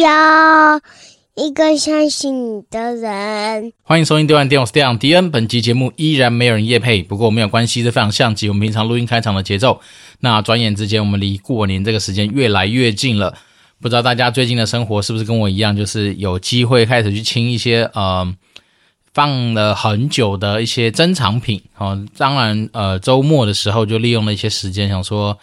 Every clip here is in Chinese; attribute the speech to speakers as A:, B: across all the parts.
A: 要一个相信你的人。
B: 欢迎收听《电玩店》，我是电玩迪恩。本集节目依然没有人夜配，不过没有关系，这非常像极我们平常录音开场的节奏。那转眼之间，我们离过年这个时间越来越近了。不知道大家最近的生活是不是跟我一样，就是有机会开始去清一些呃放了很久的一些珍藏品。哦，当然呃周末的时候就利用了一些时间，想说。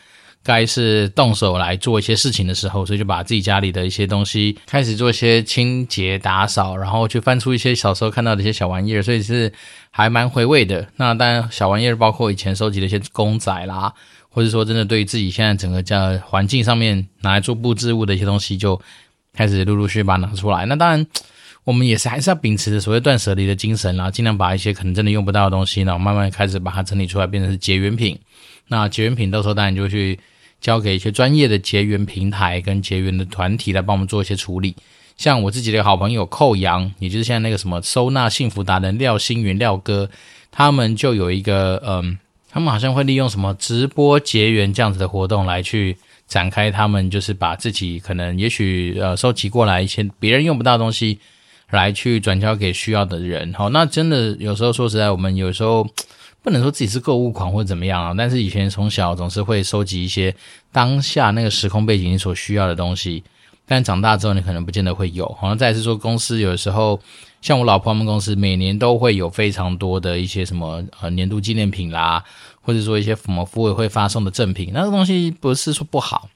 B: 该是动手来做一些事情的时候，所以就把自己家里的一些东西开始做一些清洁打扫，然后去翻出一些小时候看到的一些小玩意儿，所以是还蛮回味的。那当然，小玩意儿包括以前收集的一些公仔啦，或者说真的对于自己现在整个家环境上面拿来做布置物的一些东西，就开始陆陆续续把它拿出来。那当然，我们也是还是要秉持着所谓断舍离的精神啦，尽量把一些可能真的用不到的东西，然后慢慢开始把它整理出来，变成是结缘品。那结缘品到时候当然就去。交给一些专业的结缘平台跟结缘的团体来帮我们做一些处理，像我自己的好朋友寇阳，也就是现在那个什么收纳幸福达人廖星云廖哥，他们就有一个嗯，他们好像会利用什么直播结缘这样子的活动来去展开，他们就是把自己可能也许呃收集过来一些别人用不到的东西，来去转交给需要的人。好，那真的有时候说实在，我们有时候。不能说自己是购物狂或者怎么样啊，但是以前从小总是会收集一些当下那个时空背景你所需要的东西，但长大之后你可能不见得会有。好像再是说公司有的时候，像我老婆他们公司每年都会有非常多的一些什么呃年度纪念品啦，或者说一些什么服委会发送的赠品，那个东西不是说不好，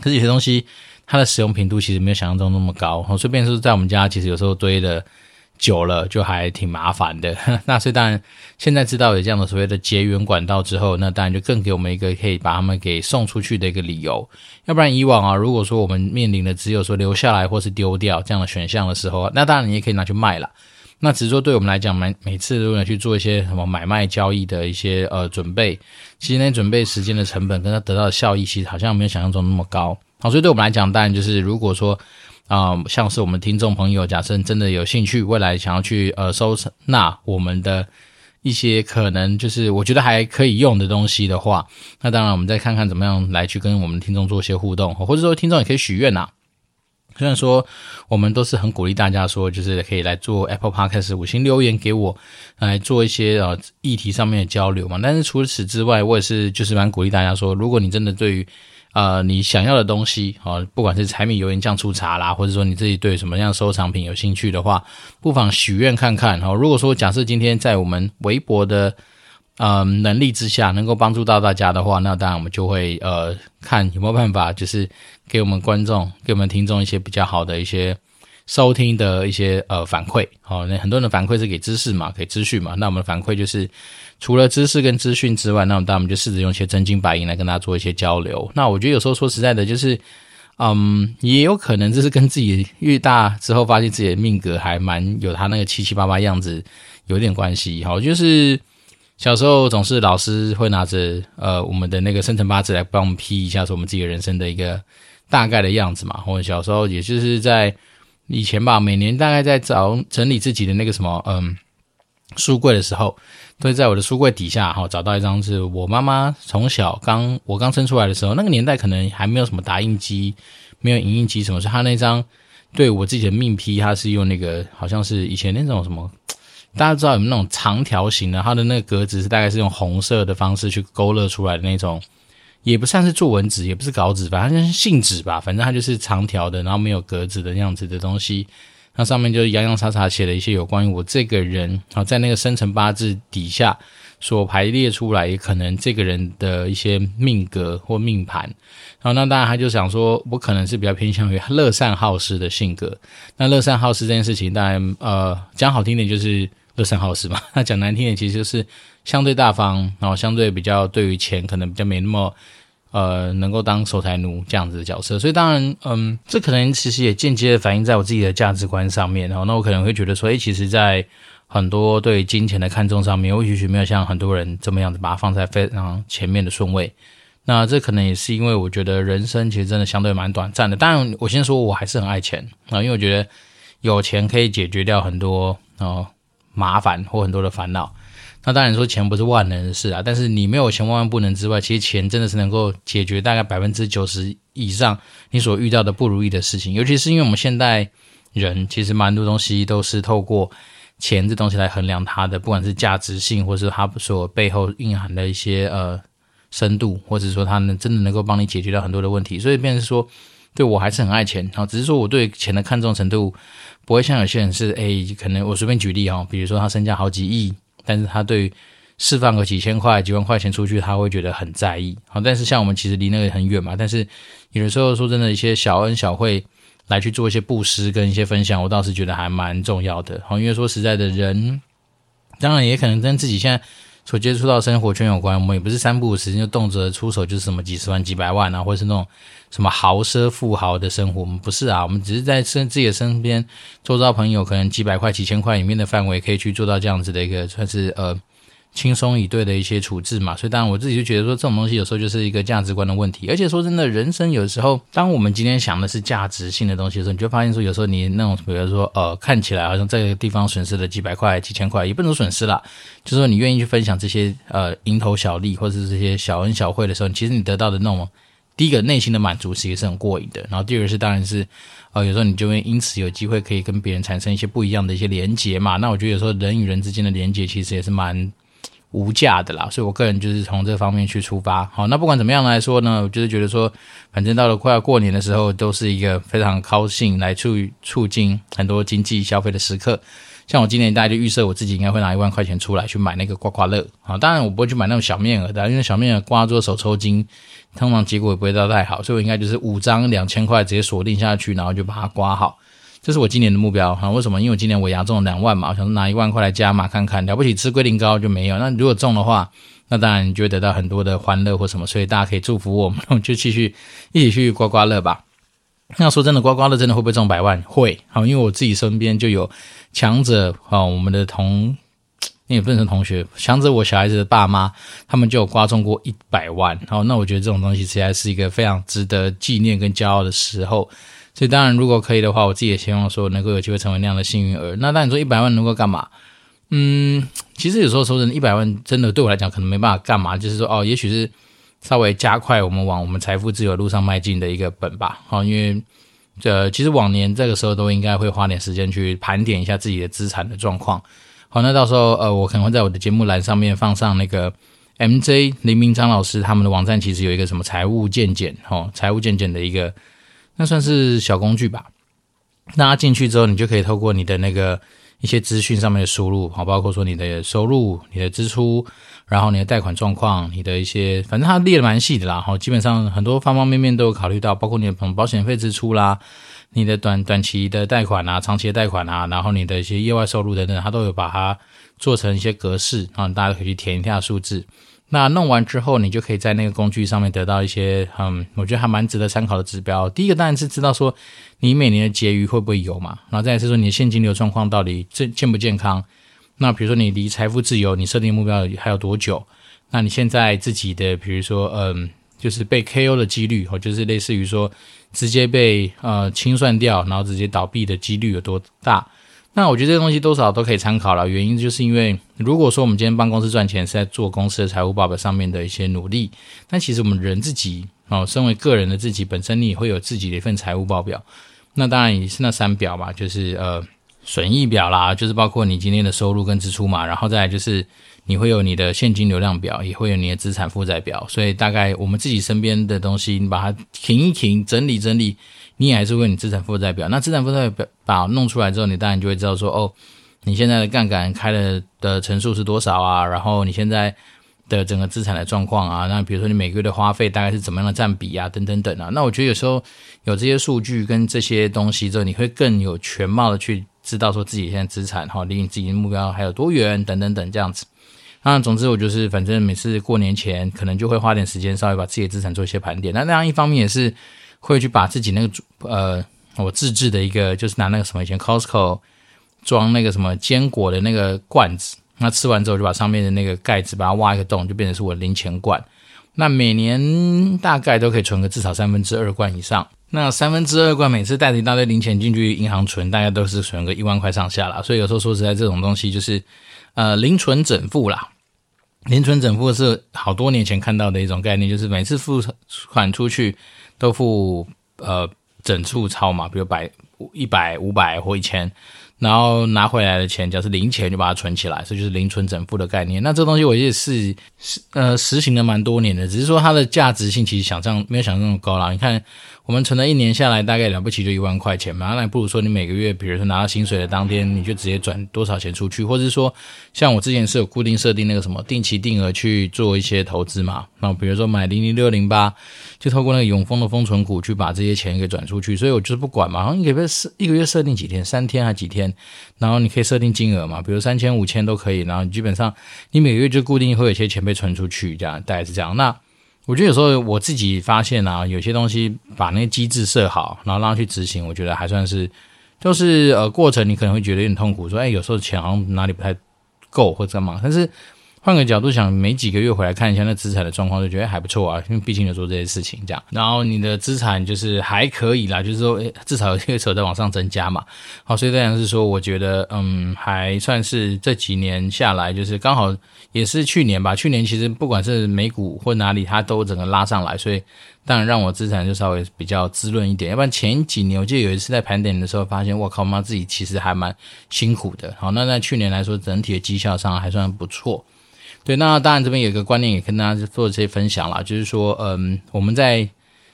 B: 可是有些东西它的使用频度其实没有想象中那么高。好，顺便说在我们家其实有时候堆的。久了就还挺麻烦的，那所以当然现在知道有这样的所谓的结缘管道之后，那当然就更给我们一个可以把他们给送出去的一个理由。要不然以往啊，如果说我们面临的只有说留下来或是丢掉这样的选项的时候，那当然你也可以拿去卖了。那只是说对我们来讲，每每次都要去做一些什么买卖交易的一些呃准备，其实那准备时间的成本跟它得到的效益，其实好像没有想象中那么高。好，所以对我们来讲，当然就是如果说。啊、像是我们听众朋友，假设真的有兴趣，未来想要去呃收纳我们的一些可能就是我觉得还可以用的东西的话，那当然我们再看看怎么样来去跟我们听众做一些互动，或者说听众也可以许愿呐。虽然说我们都是很鼓励大家说，就是可以来做 Apple Podcast 五星留言给我，来做一些呃议题上面的交流嘛。但是除此之外，我也是就是蛮鼓励大家说，如果你真的对于呃，你想要的东西，哦，不管是柴米油盐酱醋茶啦，或者说你自己对什么样收藏品有兴趣的话，不妨许愿看看。哦，如果说假设今天在我们微博的呃能力之下，能够帮助到大家的话，那当然我们就会呃看有没有办法，就是给我们观众、给我们听众一些比较好的一些收听的一些呃反馈。好，那很多人的反馈是给知识嘛，给资讯嘛，那我们的反馈就是。除了知识跟资讯之外，那我们当然就试着用一些真金白银来跟大家做一些交流。那我觉得有时候说实在的，就是，嗯，也有可能这是跟自己越大之后，发现自己的命格还蛮有他那个七七八八样子有点关系。好，就是小时候总是老师会拿着呃我们的那个生辰八字来帮我们批一下，说我们自己人生的一个大概的样子嘛。或者小时候也就是在以前吧，每年大概在找整理自己的那个什么嗯书柜的时候。都会在我的书柜底下，哈，找到一张是我妈妈从小刚我刚生出来的时候，那个年代可能还没有什么打印机，没有影印机什么，是她那张对我自己的命批，它是用那个好像是以前那种什么，大家知道有没有那种长条形的，它的那个格子是大概是用红色的方式去勾勒出来的那种，也不算是作文纸，也不是稿纸，反正就是信纸吧，反正它就是长条的，然后没有格子的那样子的东西。那上面就洋洋洒洒写了一些有关于我这个人啊，在那个生辰八字底下所排列出来，可能这个人的一些命格或命盘。然后那当然他就想说，我可能是比较偏向于乐善好施的性格。那乐善好施这件事情，当然呃讲好听点就是乐善好施嘛，那讲难听点其实就是相对大方，然后相对比较对于钱可能比较没那么。呃，能够当守财奴这样子的角色，所以当然，嗯，这可能其实也间接的反映在我自己的价值观上面。然后，那我可能会觉得说，诶，其实，在很多对金钱的看重上面，我也许没有像很多人这么样子把它放在非常前面的顺位。那这可能也是因为我觉得人生其实真的相对蛮短暂的。当然，我先说，我还是很爱钱啊，因为我觉得有钱可以解决掉很多哦麻烦或很多的烦恼。那当然说钱不是万能的事啊，但是你没有钱万万不能之外，其实钱真的是能够解决大概百分之九十以上你所遇到的不如意的事情，尤其是因为我们现代人其实蛮多东西都是透过钱这东西来衡量它的，不管是价值性，或是它所背后蕴含的一些呃深度，或者说它能真的能够帮你解决掉很多的问题，所以变成说。对，我还是很爱钱，然后只是说我对钱的看重程度不会像有些人是，诶，可能我随便举例哦，比如说他身价好几亿，但是他对释放个几千块、几万块钱出去，他会觉得很在意。好，但是像我们其实离那个很远嘛，但是有的时候说真的，一些小恩小惠来去做一些布施跟一些分享，我倒是觉得还蛮重要的。好，因为说实在的人，当然也可能跟自己现在。所接触到生活圈有关，我们也不是三不五时就动辄出手，就是什么几十万、几百万啊，或者是那种什么豪奢富豪的生活，我们不是啊，我们只是在身自己的身边，周遭朋友可能几百块、几千块里面的范围，可以去做到这样子的一个算是呃。轻松以对的一些处置嘛，所以当然我自己就觉得说，这种东西有时候就是一个价值观的问题。而且说真的，人生有时候，当我们今天想的是价值性的东西的时候，你就发现说，有时候你那种比如说呃，看起来好像这个地方损失了几百块、几千块，也不能损失啦。就说你愿意去分享这些呃蝇头小利或者是这些小恩小惠的时候，其实你得到的那种第一个内心的满足，其实是很过瘾的。然后第二个是当然是呃，有时候你就会因此有机会可以跟别人产生一些不一样的一些连结嘛。那我觉得有时候人与人之间的连结其实也是蛮。无价的啦，所以我个人就是从这方面去出发。好，那不管怎么样来说呢，我就是觉得说，反正到了快要过年的时候，都是一个非常高兴来促促进很多经济消费的时刻。像我今年大概就预设我自己应该会拿一万块钱出来去买那个刮刮乐。啊，当然我不会去买那种小面额的，因为小面额刮做手抽筋，通常结果也不会到太好，所以我应该就是五张两千块直接锁定下去，然后就把它刮好。这是我今年的目标哈，为什么？因为我今年我牙中了两万嘛，我想拿一万块来加码看看，了不起吃龟苓膏就没有。那如果中的话，那当然你就会得到很多的欢乐或什么，所以大家可以祝福我们，我们就继续一起去刮刮乐吧。那说真的，刮刮乐真的会不会中百万？会，好，因为我自己身边就有强者啊，我们的同，那也不能说同学，强者我小孩子的爸妈，他们就刮中过一百万。好，那我觉得这种东西其实在是一个非常值得纪念跟骄傲的时候。所以当然，如果可以的话，我自己也希望说能够有机会成为那样的幸运儿。那当然你说一百万能够干嘛？嗯，其实有时候说真的，一百万真的对我来讲可能没办法干嘛。就是说哦，也许是稍微加快我们往我们财富自由路上迈进的一个本吧。好，因为这其实往年这个时候都应该会花点时间去盘点一下自己的资产的状况。好，那到时候呃，我可能会在我的节目栏上面放上那个 MJ 林明章老师他们的网站，其实有一个什么财务健检，哦，财务健检的一个。那算是小工具吧。那它进去之后，你就可以透过你的那个一些资讯上面的输入，好，包括说你的收入、你的支出，然后你的贷款状况、你的一些，反正它列的蛮细的啦。好，基本上很多方方面面都有考虑到，包括你的保险费支出啦，你的短短期的贷款啊、长期的贷款啊，然后你的一些业外收入等等，它都有把它做成一些格式，然后大家可以去填一下数字。那弄完之后，你就可以在那个工具上面得到一些，嗯，我觉得还蛮值得参考的指标。第一个当然是知道说你每年的结余会不会有嘛，然后再来是说你的现金流状况到底健健不健康。那比如说你离财富自由，你设定目标还有多久？那你现在自己的，比如说，嗯，就是被 KO 的几率，或就是类似于说直接被呃清算掉，然后直接倒闭的几率有多大？那我觉得这些东西多少都可以参考了，原因就是因为如果说我们今天帮公司赚钱是在做公司的财务报表上面的一些努力，但其实我们人自己哦，身为个人的自己本身，你也会有自己的一份财务报表。那当然也是那三表嘛，就是呃损益表啦，就是包括你今天的收入跟支出嘛，然后再来就是你会有你的现金流量表，也会有你的资产负债表。所以大概我们自己身边的东西，你把它停一停，整理整理。你也还是会你资产负债表，那资产负债表把弄出来之后，你当然就会知道说，哦，你现在的杠杆开了的乘数是多少啊？然后你现在的整个资产的状况啊，那比如说你每个月的花费大概是怎么样的占比啊，等等等啊。那我觉得有时候有这些数据跟这些东西之后，你会更有全貌的去知道说自己现在资产哈离你自己的目标还有多远，等等等这样子。那总之我就是反正每次过年前可能就会花点时间稍微把自己的资产做一些盘点。那那样一方面也是。会去把自己那个呃，我自制的一个，就是拿那个什么以前 Costco 装那个什么坚果的那个罐子，那吃完之后就把上面的那个盖子把它挖一个洞，就变成是我零钱罐。那每年大概都可以存个至少三分之二罐以上。那三分之二罐每次带着一大堆零钱进去银行存，大概都是存个一万块上下啦。所以有时候说实在，这种东西就是呃零存整付啦。零存整付是好多年前看到的一种概念，就是每次付款出去。都付呃整数钞嘛，比如百一百五百或一千。然后拿回来的钱，假如是零钱，就把它存起来，这就是零存整付的概念。那这东西我也是是呃实行了蛮多年的，只是说它的价值性其实想象没有想象那么高啦。你看。我们存了一年下来，大概了不起就一万块钱嘛，那不如说你每个月，比如说拿到薪水的当天，你就直接转多少钱出去，或者是说，像我之前是有固定设定那个什么定期定额去做一些投资嘛，那比如说买零零六零八，就透过那个永丰的封存股去把这些钱给转出去，所以我就是不管嘛，然后你可不可以设一个月设定几天，三天还几天，然后你可以设定金额嘛，比如三千五千都可以，然后你基本上你每个月就固定会有一些钱被存出去，这样大概是这样，那。我觉得有时候我自己发现啊，有些东西把那个机制设好，然后让它去执行，我觉得还算是，就是呃过程你可能会觉得有点痛苦，说哎有时候钱好像哪里不太够或者干嘛，但是。换个角度想，每几个月回来看一下那资产的状况，就觉得还不错啊。因为毕竟有做这些事情，这样，然后你的资产就是还可以啦，就是说，诶，至少有一个车在往上增加嘛。好，所以这样是说，我觉得，嗯，还算是这几年下来，就是刚好也是去年吧。去年其实不管是美股或哪里，它都整个拉上来，所以当然让我资产就稍微比较滋润一点。要不然前几年，我记得有一次在盘点的时候，发现我靠妈，自己其实还蛮辛苦的。好，那在去年来说，整体的绩效上还算不错。对，那当然这边有一个观念也跟大家做这些分享啦，就是说，嗯，我们在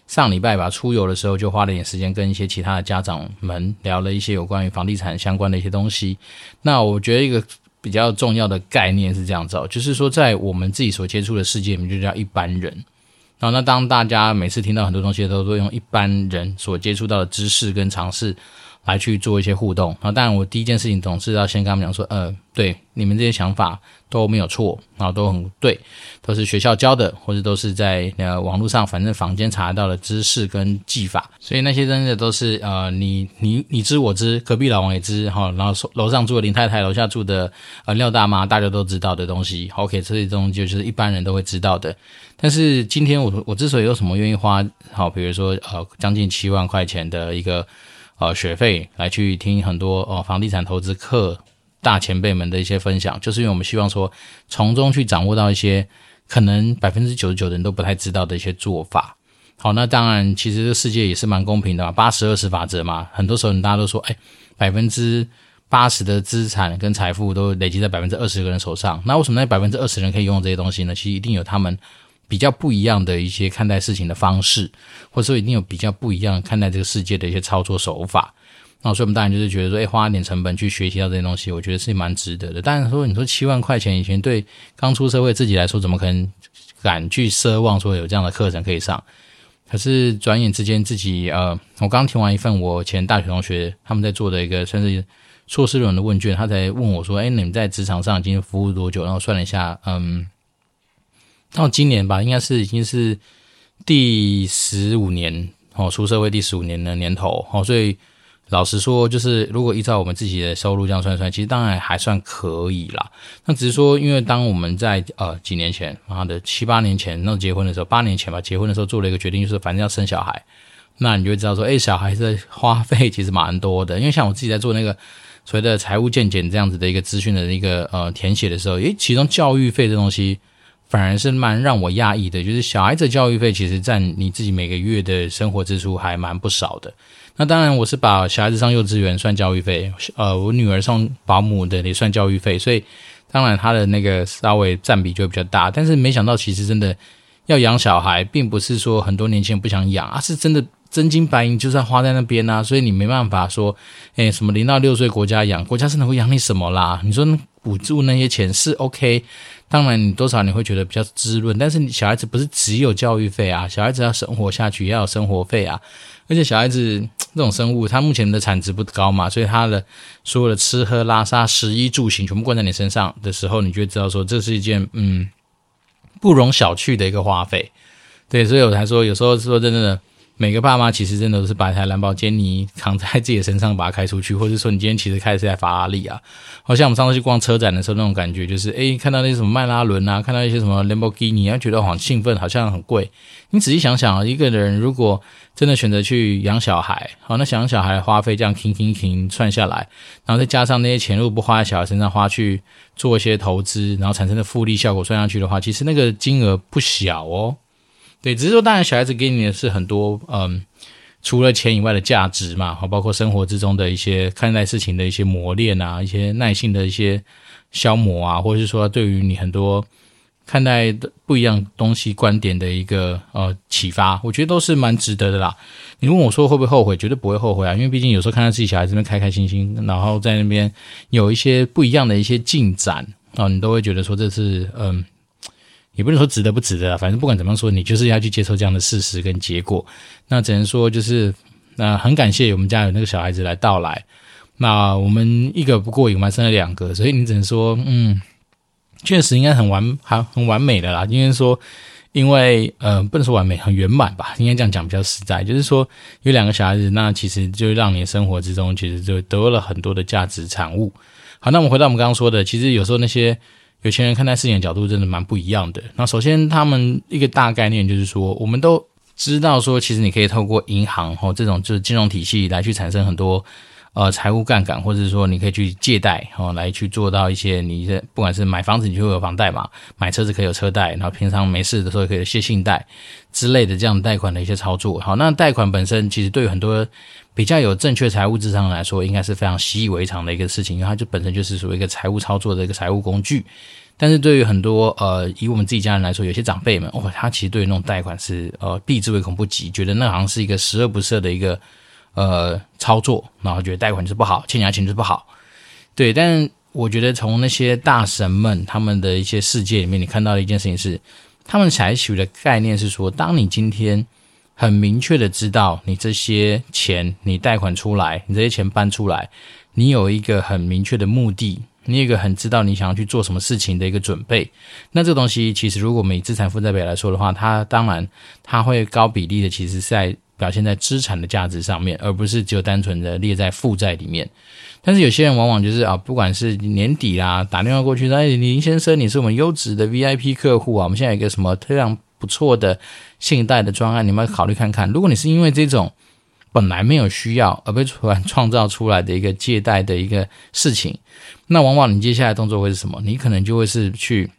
B: 上礼拜吧出游的时候，就花了点时间跟一些其他的家长们聊了一些有关于房地产相关的一些东西。那我觉得一个比较重要的概念是这样子哦，就是说在我们自己所接触的世界里面，就叫一般人。然后，那当大家每次听到很多东西的时候，都用一般人所接触到的知识跟常识。来去做一些互动，然后当然我第一件事情总是要先跟他们讲说，呃，对，你们这些想法都没有错，然后都很对，都是学校教的，或者都是在呃网络上反正坊间查到的知识跟技法，所以那些真的都是呃你你你知我知，隔壁老王也知哈，然后楼上住的林太太，楼下住的呃廖大妈，大家都知道的东西，OK，这些东西就是一般人都会知道的。但是今天我我之所以有什么愿意花好，比如说呃将近七万块钱的一个。呃，学费来去听很多呃房地产投资课大前辈们的一些分享，就是因为我们希望说从中去掌握到一些可能百分之九十九的人都不太知道的一些做法。好，那当然，其实这世界也是蛮公平的嘛，八十二十法则嘛，很多时候大家都说，哎，百分之八十的资产跟财富都累积在百分之二十个人手上。那为什么那百分之二十人可以拥有这些东西呢？其实一定有他们。比较不一样的一些看待事情的方式，或者说一定有比较不一样看待这个世界的一些操作手法。那所以我们当然就是觉得说，哎，花一点成本去学习到这些东西，我觉得是蛮值得的。当然说，你说七万块钱以前对刚出社会自己来说，怎么可能敢去奢望说有这样的课程可以上？可是转眼之间，自己呃，我刚听完一份我前大学同学他们在做的一个算是硕士论文的问卷，他才问我说，哎，你们在职场上已经服务多久？然后算了一下，嗯。到今年吧，应该是已经是第十五年哦，出社会第十五年的年头哦，所以老实说，就是如果依照我们自己的收入这样算算，其实当然还算可以啦。那只是说，因为当我们在呃几年前，妈的七八年前那结婚的时候，八年前吧，结婚的时候做了一个决定，就是反正要生小孩，那你就会知道说，哎，小孩的花费其实蛮多的。因为像我自己在做那个所谓的财务健检这样子的一个资讯的一个呃填写的时候，诶，其中教育费这东西。反而是蛮让我讶异的，就是小孩子教育费其实占你自己每个月的生活支出还蛮不少的。那当然，我是把小孩子上幼稚园算教育费，呃，我女儿上保姆的也算教育费，所以当然他的那个稍微占比就会比较大。但是没想到，其实真的要养小孩，并不是说很多年轻人不想养，而是真的真金白银就是要花在那边啊，所以你没办法说，诶，什么零到六岁国家养，国家是能够养你什么啦？你说补助那些钱是 OK。当然，你多少你会觉得比较滋润，但是你小孩子不是只有教育费啊，小孩子要生活下去也要有生活费啊。而且小孩子这种生物，他目前的产值不高嘛，所以他的所有的吃喝拉撒、食衣住行全部灌在你身上的时候，你就知道说这是一件嗯不容小觑的一个花费。对，所以我才说有时候说真的。每个爸妈其实真的都是把一台兰博基尼扛在自己的身上，把它开出去，或者说你今天其实开的是台法拉利啊。好像我们上次去逛车展的时候，那种感觉就是，诶，看到那些什么迈拉伦啊，看到一些什么兰博基尼，啊，觉得好兴奋，好像很贵。你仔细想想，一个人如果真的选择去养小孩，好，那养小孩的花费这样停停停算下来，然后再加上那些钱如果不花在小孩身上，花去做一些投资，然后产生的复利效果算上去的话，其实那个金额不小哦。对，只是说当然小孩子给你的是很多嗯，除了钱以外的价值嘛，好，包括生活之中的一些看待事情的一些磨练啊，一些耐性的一些消磨啊，或者是说对于你很多。看待的不一样东西观点的一个呃启发，我觉得都是蛮值得的啦。你问我说会不会后悔？绝对不会后悔啊，因为毕竟有时候看到自己小孩子那边开开心心，然后在那边有一些不一样的一些进展啊、你都会觉得说这是嗯，也不能说值得不值得，反正不管怎么说，你就是要去接受这样的事实跟结果。那只能说就是那、呃、很感谢我们家有那个小孩子来到来。那我们一个不过瘾，我们还生了两个，所以你只能说嗯。确实应该很完，很很完美的啦。应该说，因为呃，不能说完美，很圆满吧。应该这样讲比较实在。就是说，有两个小孩子，那其实就让你生活之中，其实就得了很多的价值产物。好，那我们回到我们刚刚说的，其实有时候那些有钱人看待事情的角度，真的蛮不一样的。那首先，他们一个大概念就是说，我们都知道说，其实你可以透过银行或这种就是金融体系来去产生很多。呃，财务杠杆，或者说你可以去借贷，哦，来去做到一些你的，不管是买房子，你就会有房贷嘛；买车子可以有车贷，然后平常没事的时候可以有些信贷之类的这样贷款的一些操作。好，那贷款本身其实对于很多比较有正确财务智商来说，应该是非常习以为常的一个事情，因为它就本身就是属于一个财务操作的一个财务工具。但是对于很多呃，以我们自己家人来说，有些长辈们，哦，他其实对于那种贷款是呃避之唯恐不及，觉得那好像是一个十恶不赦的一个。呃，操作，然后觉得贷款是不好，欠人家钱是不好，对。但我觉得从那些大神们他们的一些世界里面，你看到的一件事情是，他们采取的概念是说，当你今天很明确的知道你这些钱你贷款出来，你这些钱搬出来，你有一个很明确的目的，你有一个很知道你想要去做什么事情的一个准备。那这个东西其实如果我们以资产负债表来说的话，它当然它会高比例的，其实在。表现在资产的价值上面，而不是只有单纯的列在负债里面。但是有些人往往就是啊，不管是年底啦，打电话过去说：“哎，林先生，你是我们优质的 VIP 客户啊，我们现在有一个什么非常不错的信贷的专案，你们要考虑看看。”如果你是因为这种本来没有需要而被突然创造出来的一个借贷的一个事情，那往往你接下来动作会是什么？你可能就会是去。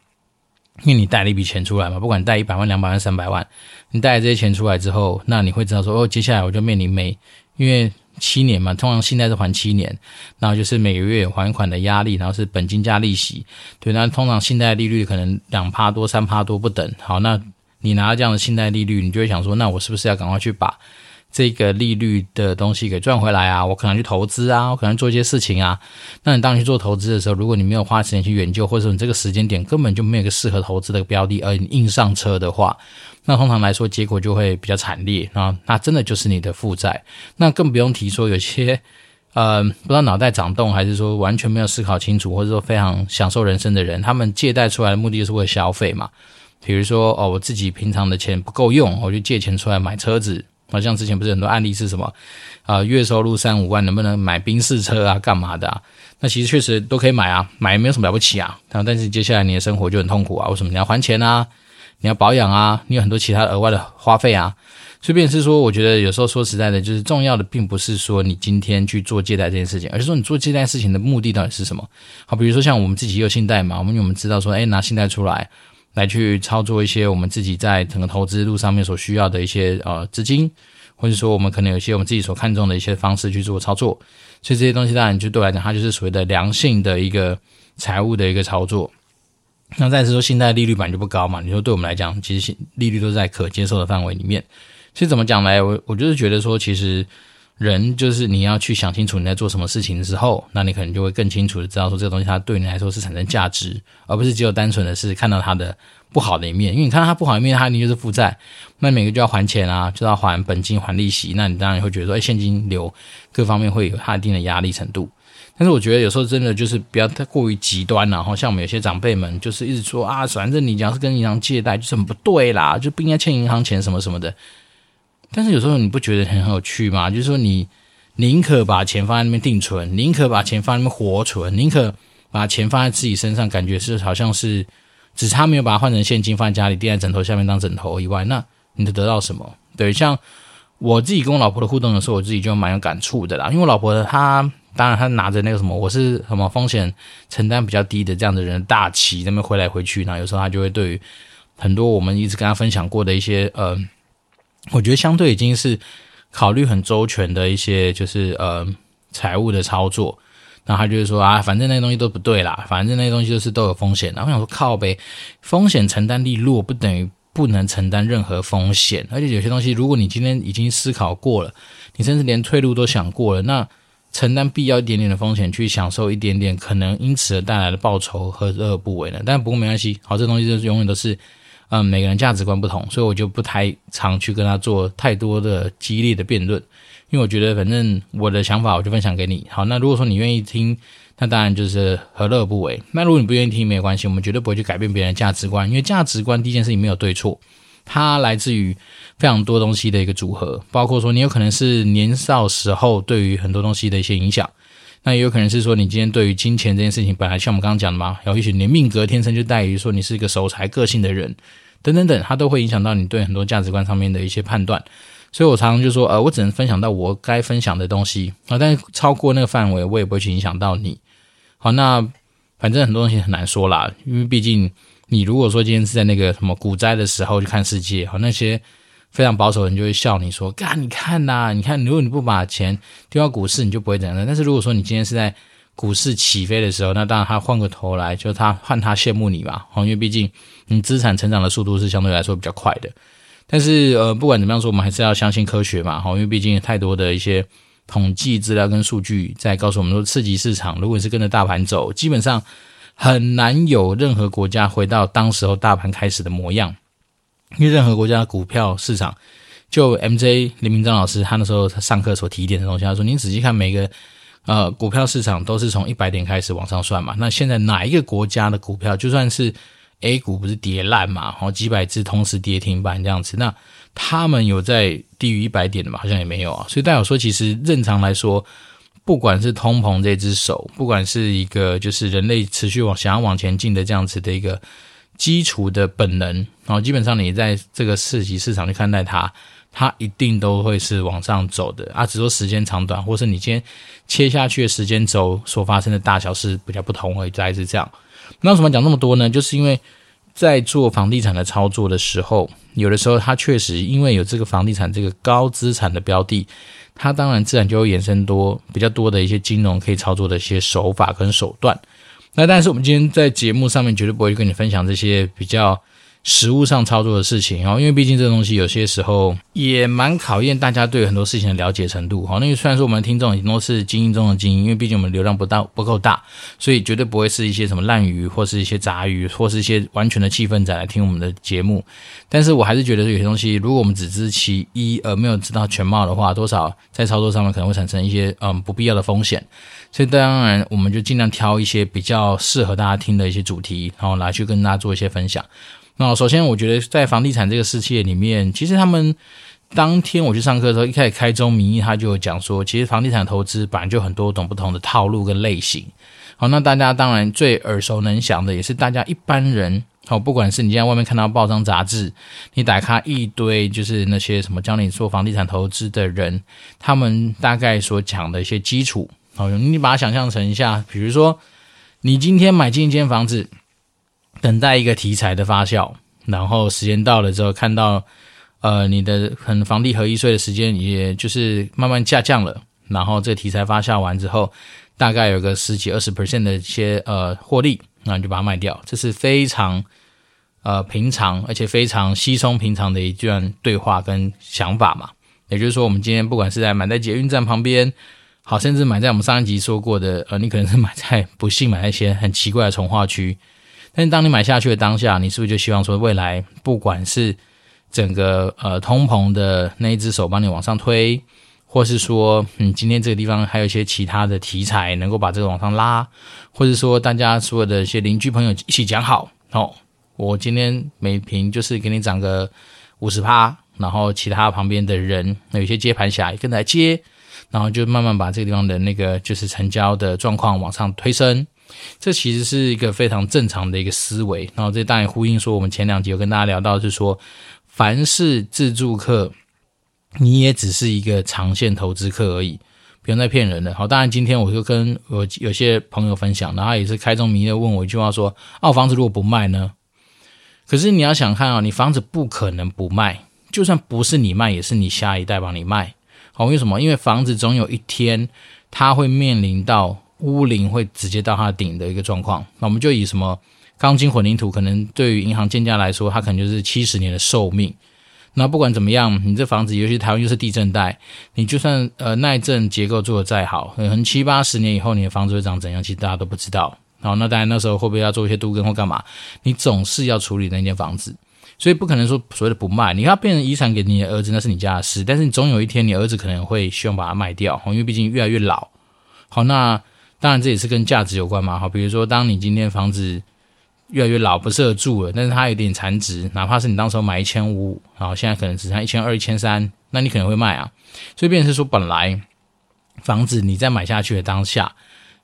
B: 因为你贷了一笔钱出来嘛，不管贷一百万、两百万、三百万，你贷了这些钱出来之后，那你会知道说，哦，接下来我就面临每，因为七年嘛，通常信贷是还七年，然后就是每个月还款的压力，然后是本金加利息，对，那通常信贷利率可能两趴多、三趴多不等。好，那你拿到这样的信贷利率，你就会想说，那我是不是要赶快去把这个利率的东西给赚回来啊，我可能去投资啊，我可能做一些事情啊。那你当你去做投资的时候，如果你没有花时间去研究，或者说你这个时间点根本就没有一个适合投资的标的，而你硬上车的话，那通常来说结果就会比较惨烈啊。那真的就是你的负债。那更不用提说有些呃不知道脑袋长洞，还是说完全没有思考清楚，或者说非常享受人生的人，他们借贷出来的目的就是为了消费嘛。比如说哦，我自己平常的钱不够用，我就借钱出来买车子。好像之前不是很多案例是什么啊、月收入三五万能不能买宾士车啊？干嘛的啊？那其实确实都可以买啊，买没有什么了不起啊。但是接下来你的生活就很痛苦啊。为什么？你要还钱啊，你要保养啊，你有很多其他额外的花费啊。所以便是说，我觉得有时候说实在的，就是重要的并不是说你今天去做借贷这件事情，而是说你做借贷事情的目的到底是什么？好，比如说像我们自己也有信贷嘛，我们我们知道说，哎，拿信贷出来。来去操作一些我们自己在整个投资路上面所需要的一些呃资金，或者说我们可能有一些我们自己所看重的一些方式去做操作，所以这些东西当然就对我来讲，它就是所谓的良性的一个财务的一个操作。那再是说，信贷利率本就不高嘛，你说对我们来讲，其实利率都在可接受的范围里面。所以怎么讲呢？我我就是觉得说，其实。人就是你要去想清楚你在做什么事情的时候，那你可能就会更清楚的知道说这个东西它对你来说是产生价值，而不是只有单纯的是看到它的不好的一面。因为你看到它不好的一面，它一定就是负债，那每个就要还钱啊，就要还本金、还利息，那你当然会觉得说，哎，现金流各方面会有它一定的压力程度。但是我觉得有时候真的就是不要太过于极端，然后像我们有些长辈们就是一直说啊，反正你只要是跟银行借贷就是很不对啦，就不应该欠银行钱什么什么的。但是有时候你不觉得很有趣吗？就是说你宁可把钱放在那边定存，宁可把钱放在那边活存，宁可把钱放在自己身上，感觉是好像是只差没有把它换成现金放在家里，垫在枕头下面当枕头以外，那你得得到什么？对，像我自己跟我老婆的互动的时候，我自己就蛮有感触的啦。因为我老婆她当然她拿着那个什么，我是什么风险承担比较低的这样的人大旗，那边挥来挥去，然后有时候她就会对于。很多我们一直跟他分享过的一些呃，我觉得相对已经是考虑很周全的一些，就是呃财务的操作。那他就是说啊，反正那些东西都不对啦，反正那些东西就是都有风险。然后想说靠呗，风险承担力弱不等于不能承担任何风险，而且有些东西如果你今天已经思考过了，你甚至连退路都想过了，那。承担必要一点点的风险，去享受一点点可能因此而带来的报酬，何乐而不为呢？但不过没关系，好，这东西就是永远都是，嗯，每个人价值观不同，所以我就不太常去跟他做太多的激烈的辩论，因为我觉得反正我的想法我就分享给你。好，那如果说你愿意听，那当然就是何乐不为。那如果你不愿意听，没有关系，我们绝对不会去改变别人的价值观，因为价值观第一件事情没有对错。它来自于非常多东西的一个组合，包括说你有可能是年少时候对于很多东西的一些影响，那也有可能是说你今天对于金钱这件事情本来像我们刚刚讲的嘛，有一些你命格天生就带于说你是一个守财个性的人，等等等，它都会影响到你对很多价值观上面的一些判断。所以我常常就说，呃，我只能分享到我该分享的东西啊，但是超过那个范围，我也不会去影响到你。好，那反正很多东西很难说啦，因为毕竟。你如果说今天是在那个什么股灾的时候去看世界，好，那些非常保守的人就会笑你说：“嘎，你看呐，你看，如果你不把钱丢到股市，你就不会怎样的。但是如果说你今天是在股市起飞的时候，那当然他换个头来，就他换他羡慕你嘛，好，因为毕竟你资产成长的速度是相对来说比较快的。但是呃，不管怎么样说，我们还是要相信科学嘛，因为毕竟太多的一些统计资料跟数据在告诉我们说，刺激市场，如果你是跟着大盘走，基本上。很难有任何国家回到当时候大盘开始的模样，因为任何国家的股票市场，就 MJ 林明章老师他那时候他上课所提点的东西，他说：“你仔细看每个呃股票市场都是从一百点开始往上算嘛，那现在哪一个国家的股票就算是 A 股不是跌烂嘛，然后几百只同时跌停板这样子，那他们有在低于一百点的吗？好像也没有啊。所以代表说，其实正常来说。”不管是通膨这只手，不管是一个就是人类持续往想要往前进的这样子的一个基础的本能，然后基本上你在这个市级市场去看待它，它一定都会是往上走的啊，只说时间长短，或是你今天切下去的时间轴所发生的大小是比较不同而已，大概是这样。那为什么讲那么多呢？就是因为在做房地产的操作的时候，有的时候它确实因为有这个房地产这个高资产的标的。它当然自然就会衍生多比较多的一些金融可以操作的一些手法跟手段。那但是我们今天在节目上面绝对不会跟你分享这些比较实物上操作的事情哦，因为毕竟这个东西有些时候也蛮考验大家对很多事情的了解程度哈。那虽然说我们的听众很多是精英中的精英，因为毕竟我们流量不大不够大，所以绝对不会是一些什么烂鱼或是一些杂鱼或是一些完全的气氛仔来听我们的节目。但是我还是觉得有些东西，如果我们只知其一而没有知道全貌的话，多少在操作上面可能会产生一些嗯不必要的风险。所以当然我们就尽量挑一些比较适合大家听的一些主题，然后来去跟大家做一些分享。那首先，我觉得在房地产这个世界里面，其实他们当天我去上课的时候，一开始开宗明义，他就讲说，其实房地产投资本来就很多种不同的套路跟类型。好，那大家当然最耳熟能详的，也是大家一般人，好，不管是你现在外面看到报章杂志，你打开一堆，就是那些什么教你做房地产投资的人，他们大概所讲的一些基础。好，你把它想象成一下，比如说你今天买进一间房子。等待一个题材的发酵，然后时间到了之后，看到呃你的可能房地合一税的时间，也就是慢慢下降了。然后这个题材发酵完之后，大概有个十几二十 percent 的一些呃获利，那你就把它卖掉。这是非常呃平常而且非常稀松平常的一段对话跟想法嘛。也就是说，我们今天不管是在买在捷运站旁边，好，甚至买在我们上一集说过的，呃，你可能是买在不幸买在一些很奇怪的从化区。但当你买下去的当下，你是不是就希望说，未来不管是整个呃通膨的那一只手帮你往上推，或是说你今天这个地方还有一些其他的题材能够把这个往上拉，或者说大家所有的一些邻居朋友一起讲好哦，我今天每瓶就是给你涨个五十趴，然后其他旁边的人有一些接盘侠也跟着来接，然后就慢慢把这个地方的那个就是成交的状况往上推升。这其实是一个非常正常的一个思维，然后这当然呼应说，我们前两集有跟大家聊到，是说，凡是自住客，你也只是一个长线投资客而已，不用再骗人了。好，当然今天我就跟我有些朋友分享，然后也是开宗明义的问我一句话说：“哦，房子如果不卖呢？”可是你要想看啊，你房子不可能不卖，就算不是你卖，也是你下一代帮你卖。好，为什么？因为房子总有一天它会面临到屋龄会直接到它顶的一个状况。那我们就以什么钢筋混凝土，可能对于银行建价来说，它可能就是七十年的寿命。那不管怎么样，你这房子，尤其台湾又是地震带，你就算呃耐震结构做得再好，可能七八十年以后你的房子会长怎样，其实大家都不知道。好，那当然那时候会不会要做一些都更或干嘛？你总是要处理那间房子，所以不可能说所谓的不卖，你要变成遗产给你的儿子，那是你家的事。但是你总有一天，你儿子可能会希望把它卖掉，因为毕竟越来越老。好，那当然这也是跟价值有关嘛。好，比如说当你今天房子越来越老，不适合住了，但是它有点残值，哪怕是你当时候买一千五，然后现在可能只剩一千二、一千三，那你可能会卖啊。所以变成是说，本来房子你在买下去的当下。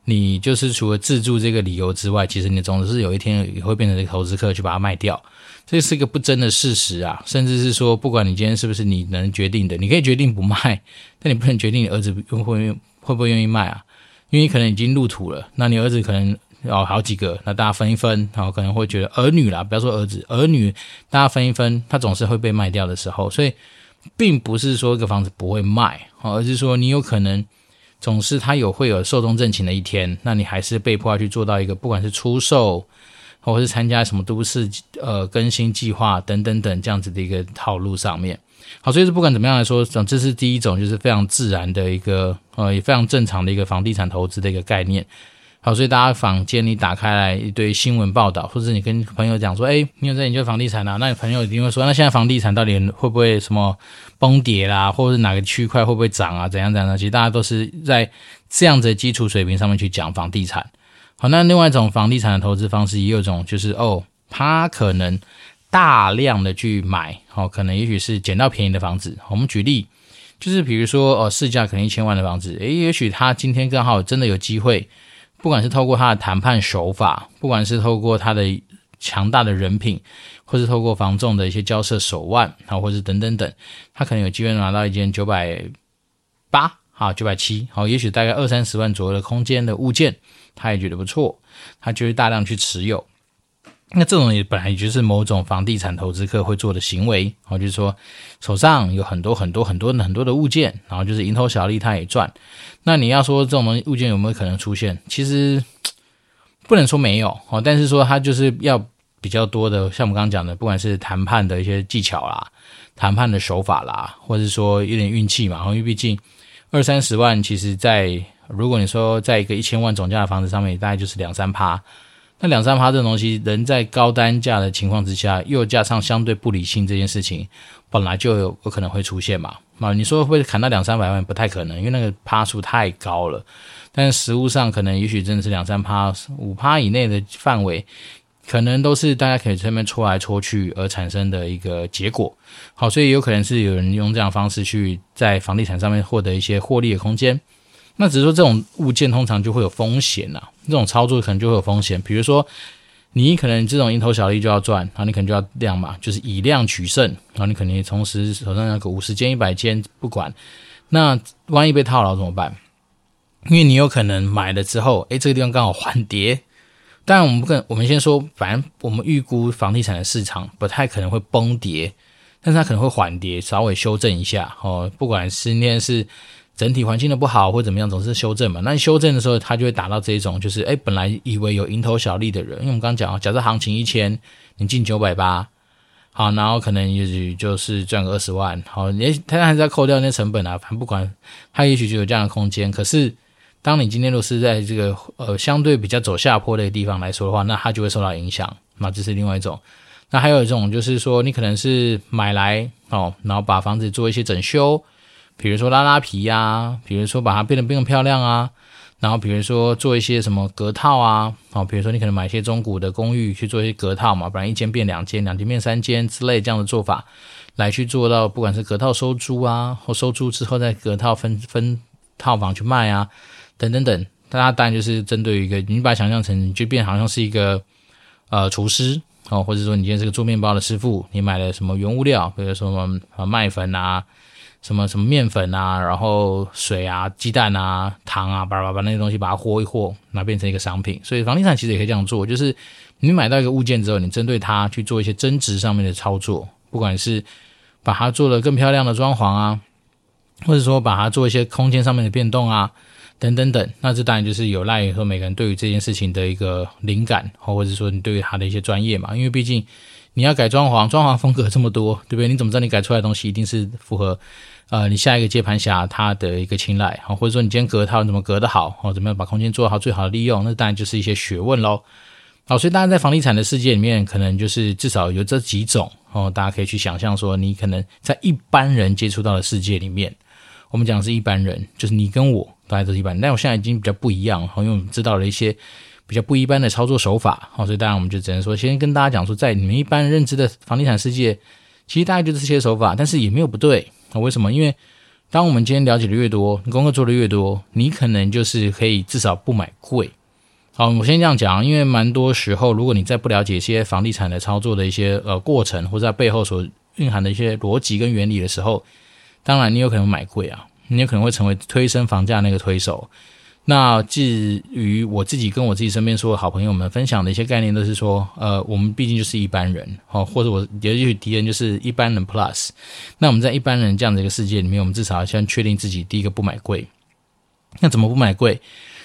B: 你就是除了自住这个理由之外，其实你总是有一天也会变成一个投资客去把它卖掉，这是一个不争的事实啊。甚至是说，不管你今天是不是你能决定的，你可以决定不卖，但你不能决定你儿子会不会会不会愿意卖啊？因为可能已经入土了，那你儿子可能哦好几个，那大家分一分，然后可能会觉得儿女啦，不要说儿子，儿女大家分一分，他总是会被卖掉的时候，所以并不是说一个房子不会卖，而是说你有可能。总是他有会有寿终正寝的一天，那你还是被迫要去做到一个，不管是出售，或者是参加什么都市呃更新计划等等等这样子的一个套路上面。好，所以是不管怎么样来说，这是第一种就是非常自然的一个呃也非常正常的一个房地产投资的一个概念。好，所以大家坊间你打开来一堆新闻报道，或者你跟朋友讲说，哎，你有在研究房地产啊？那你朋友一定会说，那现在房地产到底会不会什么崩跌啦，或者是哪个区块会不会涨啊？怎样怎样的？其实大家都是在这样子的基础水平上面去讲房地产。好，那另外一种房地产的投资方式，也有一种就是哦，他可能大量的去买，哦，可能也许是捡到便宜的房子。我们举例，就是比如说哦，市价可能一千万的房子，诶，也许他今天刚好真的有机会。不管是透过他的谈判手法，不管是透过他的强大的人品，或是透过房仲的一些交涉手腕，啊，或是等等等，他可能有机会拿到一间九百八，好九百七，好，也许大概二三十万左右的空间的物件，他也觉得不错，他就会大量去持有。那这种也本来也就是某种房地产投资客会做的行为，然后，就是说手上有很多很多很多很多的物件，然后就是蝇头小利，他也赚。那你要说这种东西物件有没有可能出现？其实不能说没有哦，但是说他就是要比较多的，像我们刚刚讲的，不管是谈判的一些技巧啦，谈判的手法啦，或者是说有点运气嘛，因为毕竟二三十万，其实在如果你说在一个一千万总价的房子上面，大概就是两三趴。那两三趴这种东西，人在高单价的情况之下，又加上相对不理性这件事情，本来就有有可能会出现嘛。啊，你说会砍到两三百万，不太可能，因为那个趴数太高了。但实物上，可能也许真的是两三趴、五趴以内的范围，可能都是大家可以这边戳来戳去而产生的一个结果。好，所以有可能是有人用这样方式去在房地产上面获得一些获利的空间。那只是说这种物件通常就会有风险呐、这种操作可能就会有风险。比如说，你可能这种蝇头小利就要赚，然后你可能就要量嘛，就是以量取胜，然后你可能同时手上那个五十间、一百间不管，那万一被套牢怎么办？因为你有可能买了之后，诶，这个地方刚好缓跌。当然，我们不可，我们先说，反正我们预估房地产的市场不太可能会崩跌，但是它可能会缓跌，稍微修正一下哦。不管是今天是。整体环境的不好或怎么样，总是修正嘛。那修正的时候，它就会达到这一种，就是哎，本来以为有蝇头小利的人，因为我们刚刚讲啊，假设行情一千，你进九百八，好，然后可能也许就是赚个二十万，好，也他还是要扣掉那些成本啊，反正不管，他也许就有这样的空间。可是，当你今天如果是在这个呃相对比较走下坡的地方来说的话，那它就会受到影响。那这是另外一种。那还有一种就是说，你可能是买来哦，然后把房子做一些整修。比如说拉拉皮呀、比如说把它变得更漂亮啊，然后比如说做一些什么隔套啊，哦，比如说你可能买一些中古的公寓去做一些隔套嘛，不然一间变两间，两间变三间之类这样的做法，来去做到不管是隔套收租啊，或收租之后再隔套分分套房去卖啊，等等等，大家当然就是针对一个，你把想象成你就变好像是一个呃厨师哦，或者说你今天是个做面包的师傅，你买了什么原物料，比如说什么麦粉啊。什么什么面粉啊，然后水啊、鸡蛋啊、糖啊，巴拉巴拉那些东西把它和一和，那变成一个商品。所以房地产其实也可以这样做，就是你买到一个物件之后，你针对它去做一些增值上面的操作，不管是把它做了更漂亮的装潢啊，或者说把它做一些空间上面的变动啊，等等等。那这当然就是有赖于说每个人对于这件事情的一个灵感，或者说你对于它的一些专业嘛，因为毕竟。你要改装潢，装潢风格这么多，对不对？你怎么知道你改出来的东西一定是符合，呃，你下一个接盘侠他的一个青睐啊？或者说你今天隔套怎么隔得好，或怎么样把空间做好最好的利用？那当然就是一些学问喽。好，所以大家在房地产的世界里面，可能就是至少有这几种哦，大家可以去想象说，你可能在一般人接触到的世界里面，我们讲是一般人，就是你跟我大家都是一般，但我现在已经比较不一样，因为我们知道了一些。比较不一般的操作手法，好，所以当然我们就只能说，先跟大家讲说，在你们一般认知的房地产世界，其实大概就是这些手法，但是也没有不对。那为什么？因为当我们今天了解的越多，你功课做的越多，你可能就是可以至少不买贵。好，我先这样讲，因为蛮多时候，如果你在不了解一些房地产的操作的一些呃过程，或者在背后所蕴含的一些逻辑跟原理的时候，当然你有可能买贵啊，你有可能会成为推升房价那个推手。那至于我自己跟我自己身边所有好朋友们分享的一些概念，都是说，呃，我们毕竟就是一般人，哦，或者我也许敌人就是一般人 plus。那我们在一般人这样的一个世界里面，我们至少要先确定自己第一个不买贵。那怎么不买贵？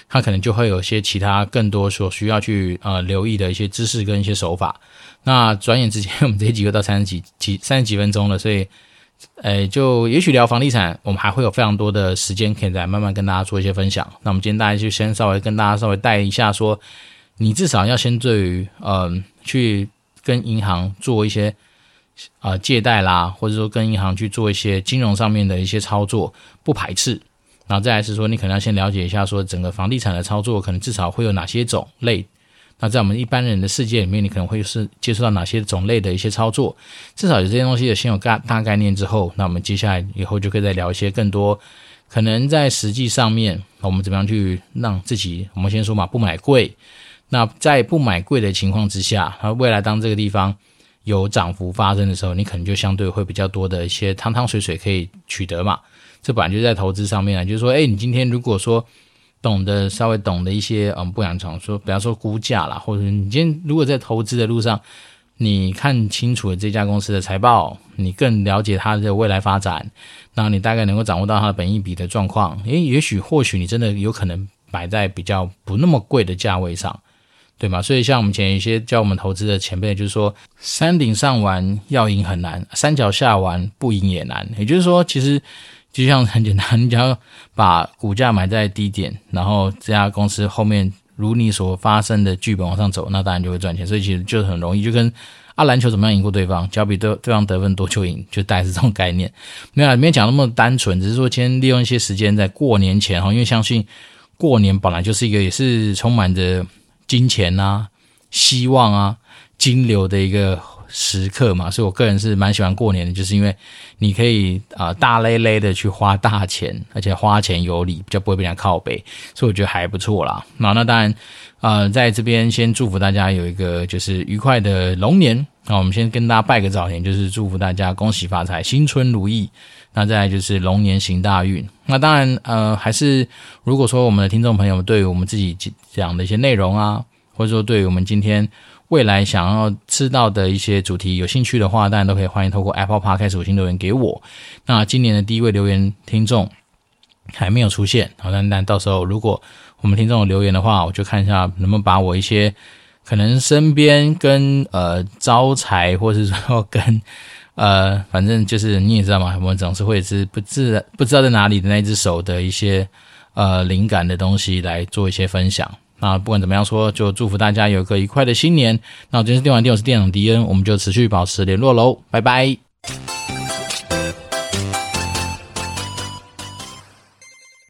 B: 他可能就会有些其他更多所需要去呃留意的一些知识跟一些手法。那转眼之间，我们这一集又到三十几几三十几分钟了，所以。诶，就也许聊房地产，我们还会有非常多的时间可以再慢慢跟大家做一些分享。那我们今天大家就先稍微跟大家稍微带一下说，你至少要先对于嗯、呃，去跟银行做一些啊、借贷啦，或者说跟银行去做一些金融上面的一些操作，不排斥。然后再来是说，你可能要先了解一下，说整个房地产的操作可能至少会有哪些种类。那在我们一般人的世界里面，你可能会是接触到哪些种类的一些操作？至少有这些东西的先有大大概念之后，那我们接下来以后就可以再聊一些更多可能在实际上面，我们怎么样去让自己？我们先说嘛，不买贵。那在不买贵的情况之下，那未来当这个地方有涨幅发生的时候，你可能就相对会比较多的一些汤汤水水可以取得嘛。这本来就在投资上面啊，就是说，哎，你今天如果说。懂得稍微懂得一些，嗯，不想常说，比方说估价啦，或者你今天如果在投资的路上，你看清楚了这家公司的财报，你更了解它的未来发展，那你大概能够掌握到它的本益比的状况，诶，也许或许你真的有可能摆在比较不那么贵的价位上，对吗？所以像我们前一些教我们投资的前辈，就是说，山顶上玩要赢很难，山脚下玩不赢也难，也就是说，其实。就像很简单，你只要把股价买在低点，然后这家公司后面如你所发生的剧本往上走，那当然就会赚钱。所以其实就很容易，就跟啊篮球怎么样赢过对方，只要比对对方得分多就赢，就大概是这种概念。没有没有讲那么单纯，只是说先利用一些时间在过年前哈，因为相信过年本来就是一个也是充满着金钱啊、希望啊、金流的一个。时刻嘛，所以我个人是蛮喜欢过年的，就是因为你可以啊、大咧咧的去花大钱，而且花钱有理，比较不会被人家靠背，所以我觉得还不错啦。那那当然，呃，在这边先祝福大家有一个就是愉快的龙年。那我们先跟大家拜个早年，就是祝福大家恭喜发财，新春如意。那再来就是龙年行大运。那当然，呃，还是如果说我们的听众朋友对于我们自己讲的一些内容啊，或者说对于我们今天。未来想要知道的一些主题，有兴趣的话，当然都可以欢迎透过 Apple Podcast 五星留言给我。那今年的第一位留言听众还没有出现，好，那那到时候如果我们听众留言的话，我就看一下能不能把我一些可能身边跟呃招财，或者是说跟 呃反正就是你也知道嘛，我们总是会是不知不知道在哪里的那只手的一些呃灵感的东西来做一些分享。那不管怎么样说，就祝福大家有个愉快的新年。那我今天是电玩店，我是店长迪恩，我们就持续保持联络喽，拜拜。